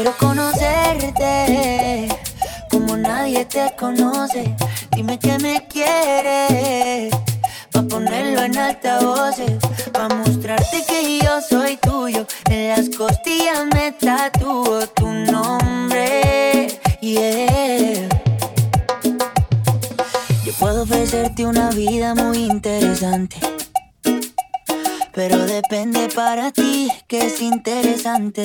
Quiero conocerte como nadie te conoce. Dime que me quieres pa ponerlo en altavoces, pa mostrarte que yo soy tuyo. En las costillas me tatúo tu nombre, yeah. Yo puedo ofrecerte una vida muy interesante. Pero depende para ti que es interesante.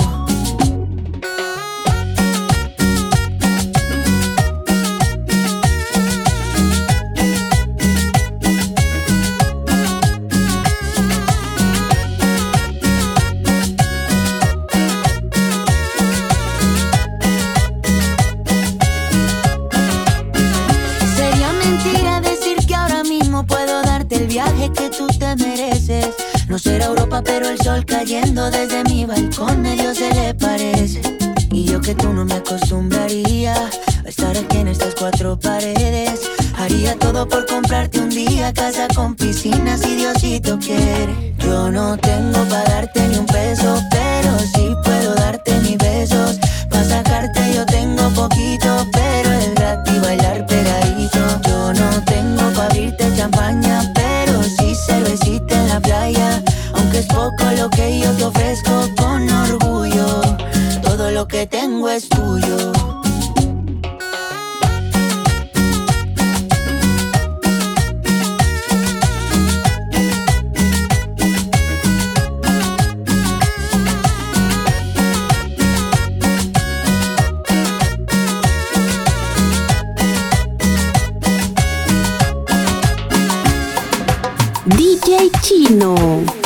Desde mi balcón medio se le parece. Y yo que tú no me acostumbraría a estar aquí en estas cuatro paredes. Haría todo por comprarte un día casa con piscina si Diosito quiere. Yo no tengo para No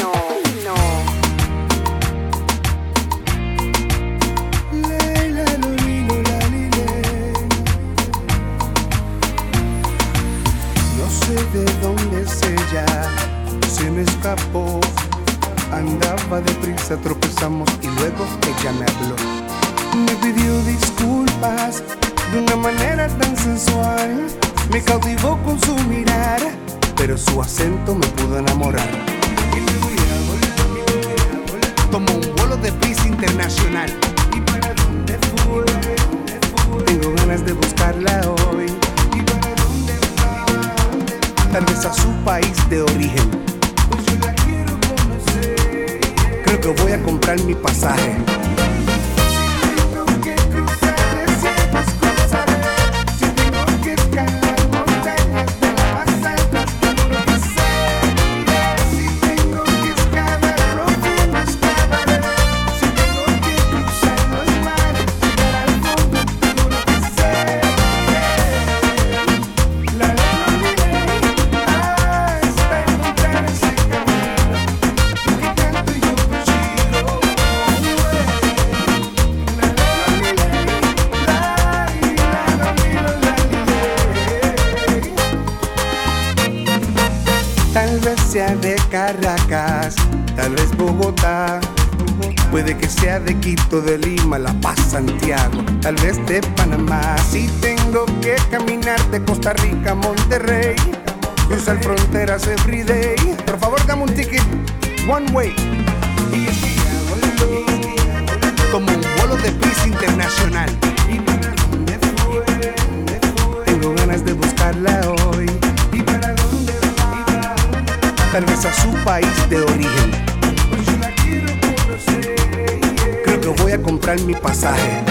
way. Como un vuelo de prisa internacional. Tengo ganas de buscarla hoy. Tal vez a su país de origen. Creo que voy a comprar mi pasaje.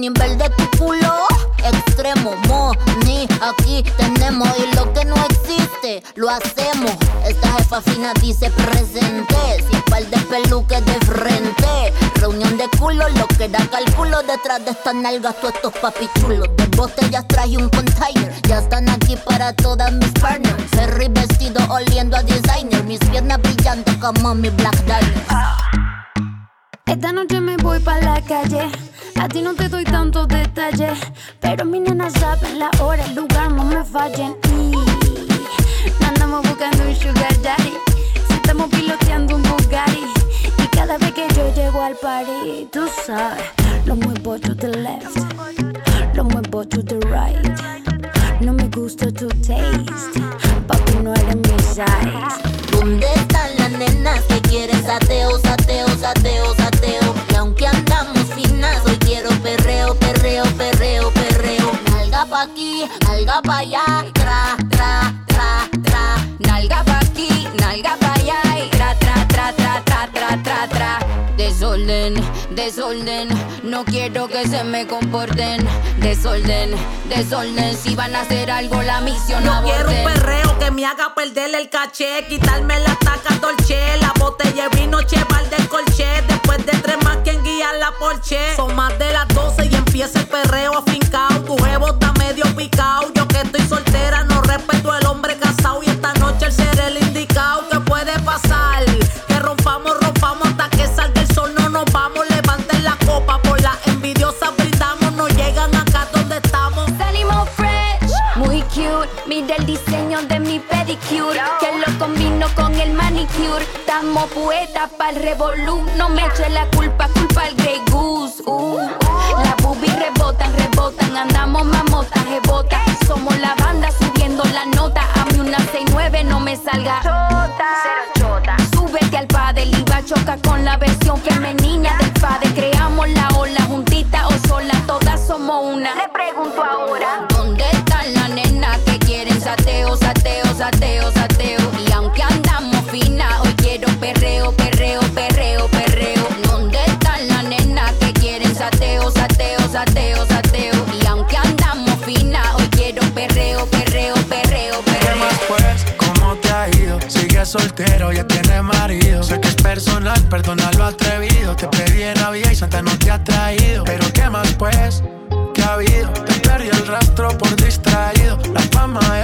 Nivel de tu culo. Extremo, mo, ni, aquí tenemos. Y lo que no existe, lo hacemos. Esta jefa fina dice presente. Sin par de peluques de frente. Reunión de culo, lo que da cálculo. Detrás de estas nalgas, todos estos papichulos. De botellas traje un container. Ya están aquí para todas mis partners. Ferry vestido oliendo a designer. Mis piernas brillando como mi black Y andamos buscando un sugar daddy. Si estamos piloteando un Bugatti. Y cada vez que yo llego al party, tú sabes, lo muevo to the left. Lo muevo to the right. No me gusta tu taste. Papi, no eres mi size. ¿Dónde están las nenas que quieren sateo, nalga pa' allá, tra, tra, tra, tra. Nalga pa' aquí, nalga pa' allá, y tra, tra, tra, tra, tra, tra, tra, tra. Desorden, desorden, no quiero que se me comporten. Desorden, desorden, si van a hacer algo la misión Yo quiero un perreo que me haga perder el caché, quitarme la taca dolce, la botella de vino cheval del colché, después de tres más quien guía la porche. Son más de las 12 y empieza el perreo afincao, Estamos poetas pa'l revolú. No me eche la culpa, culpa al Grey Goose. Uh, las boobies rebotan, rebotan. Andamos mamotas, rebota. Somos la banda subiendo la nota. A mí una 69 no me salga. Chota. Súbete al padre, iba choca con la versión femenina del padre. Creamos la ola juntita o sola, todas somos una. Le pregunto ahora. ¿Dónde están las nenas que quieren sateo, sateo, sateo, sateo? Soltero, ya tiene marido. Sé que es personal, perdona lo atrevido. Te pedí en Navidad y Santa no te ha traído. Pero ¿qué más pues? ¿Qué ha habido? Te perdí el rastro por distraído. La fama de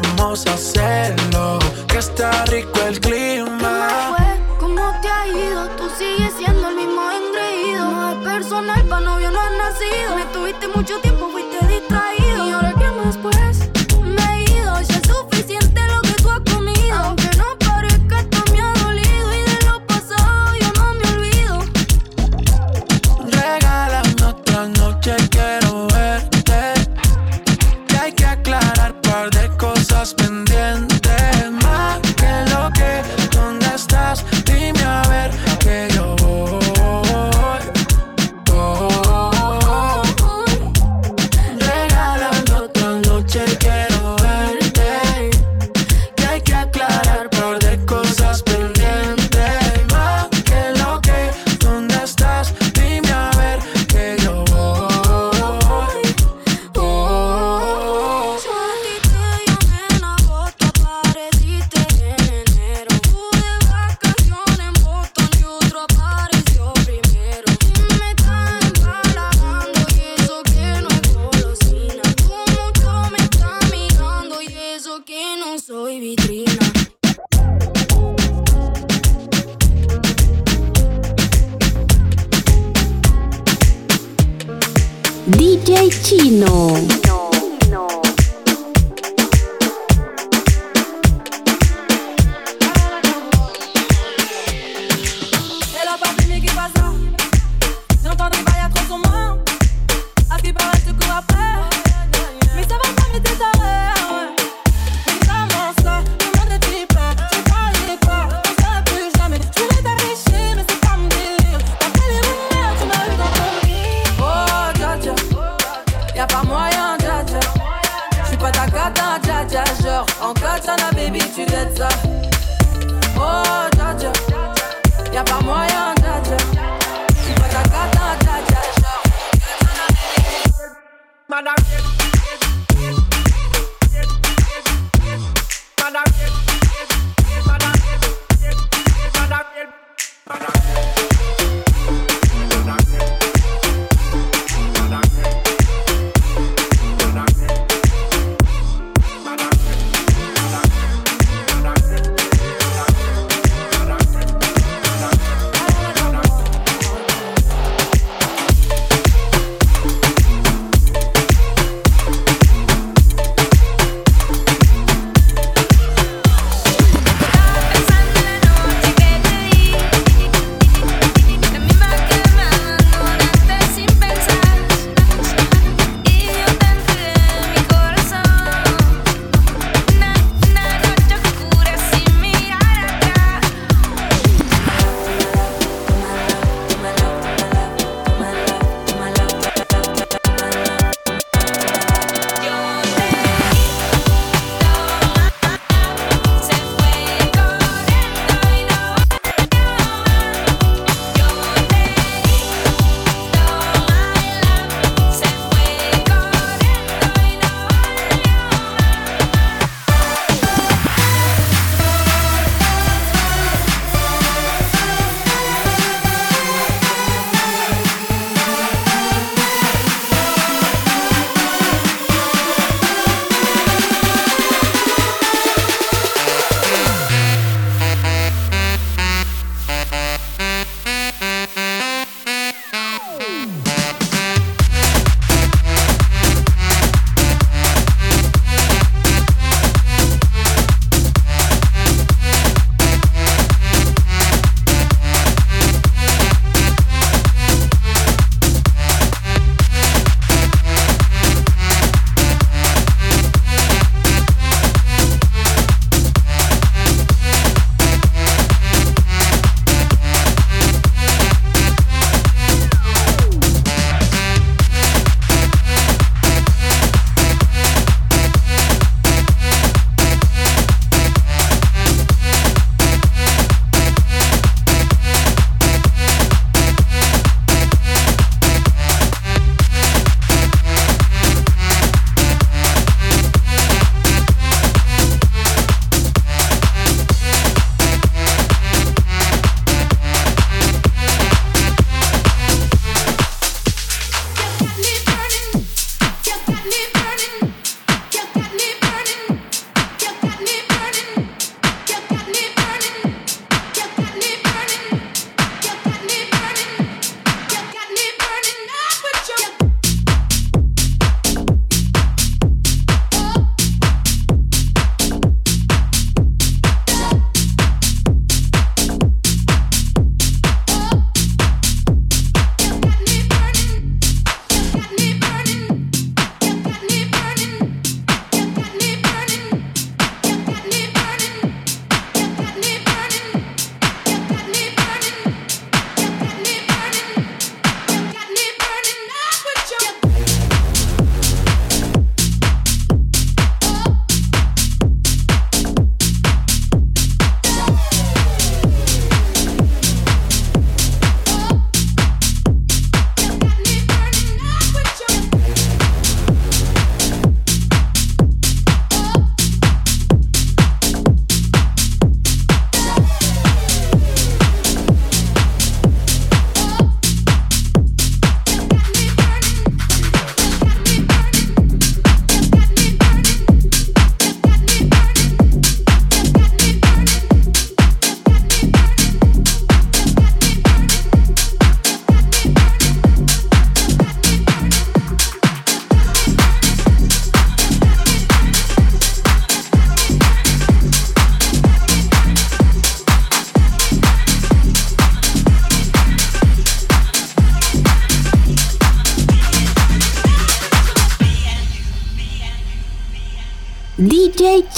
vamos a hacerlo. Que está rico el clima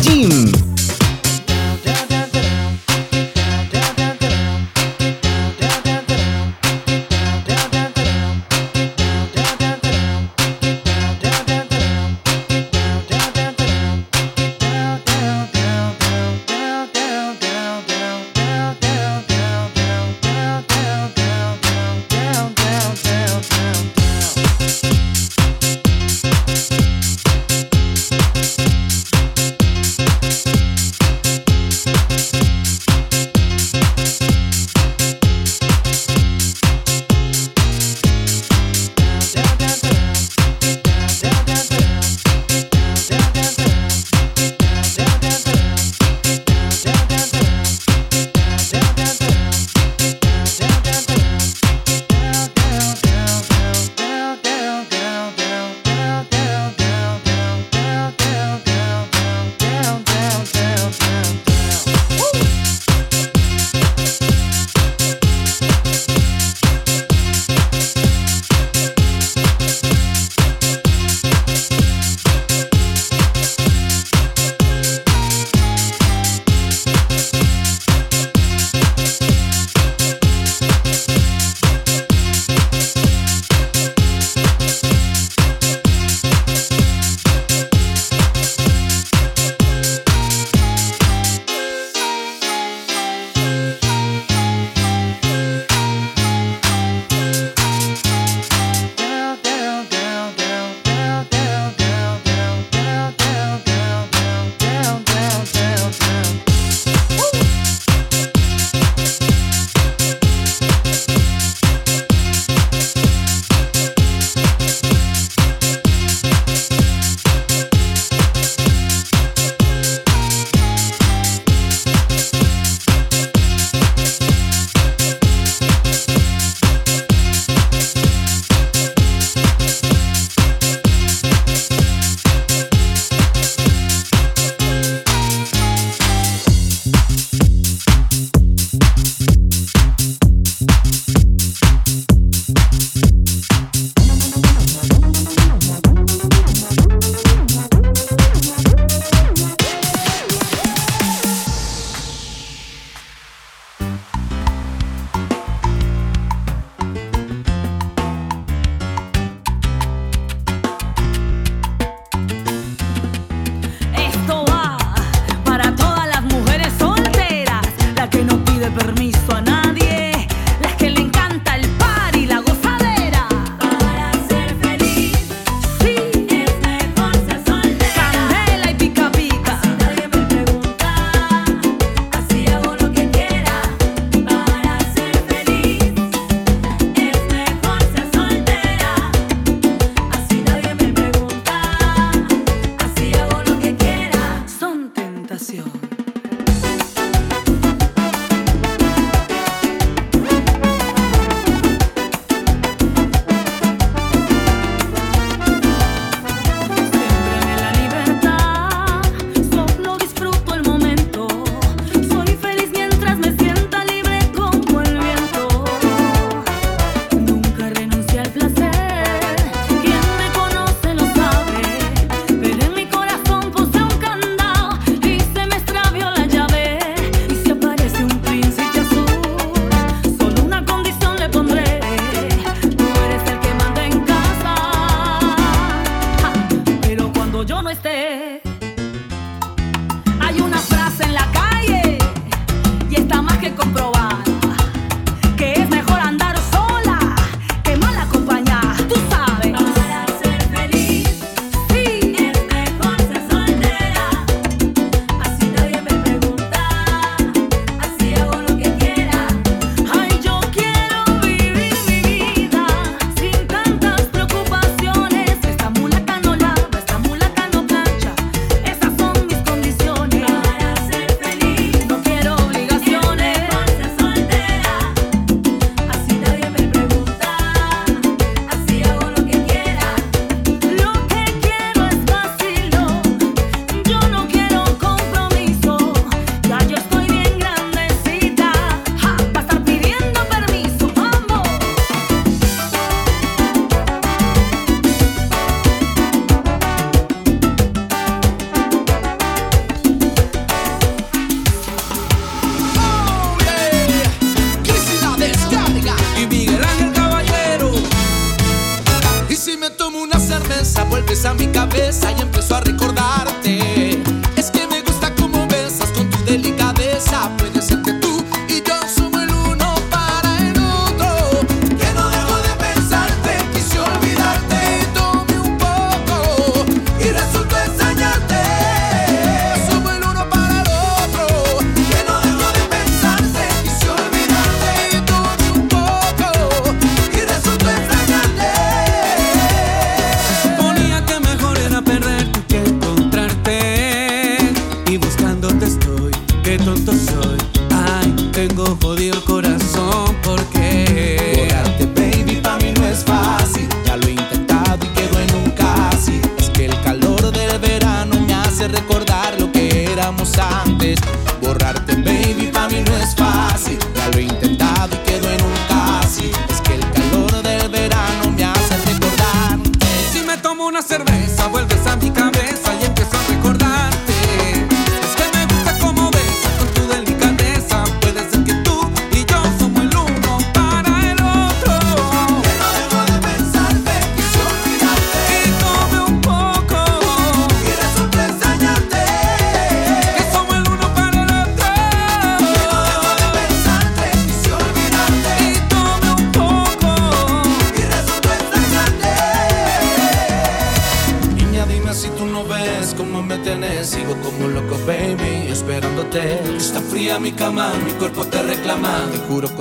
Gym.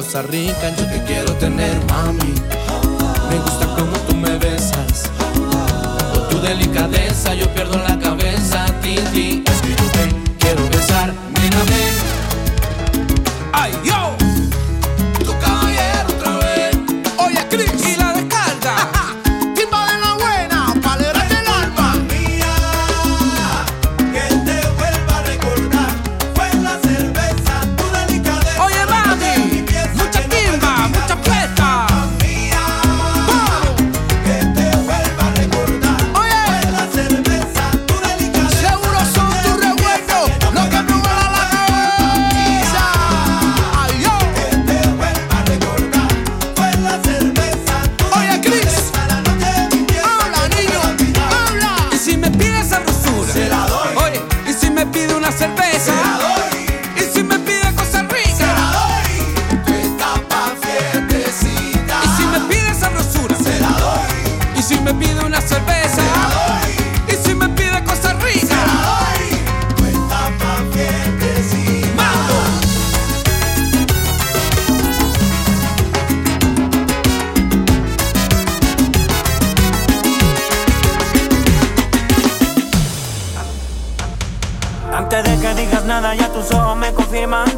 cosa rica, yo te quiero tener, mami. Me gusta como tú me besas. Con tu delicadeza yo pierdo la cabeza.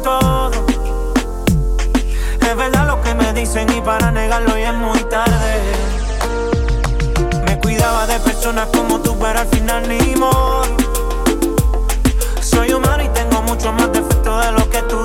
todo. Es verdad lo que me dicen y para negarlo ya es muy tarde. Me cuidaba de personas como tú, pero al final ni modo. Soy humano y tengo mucho más defecto de lo que tú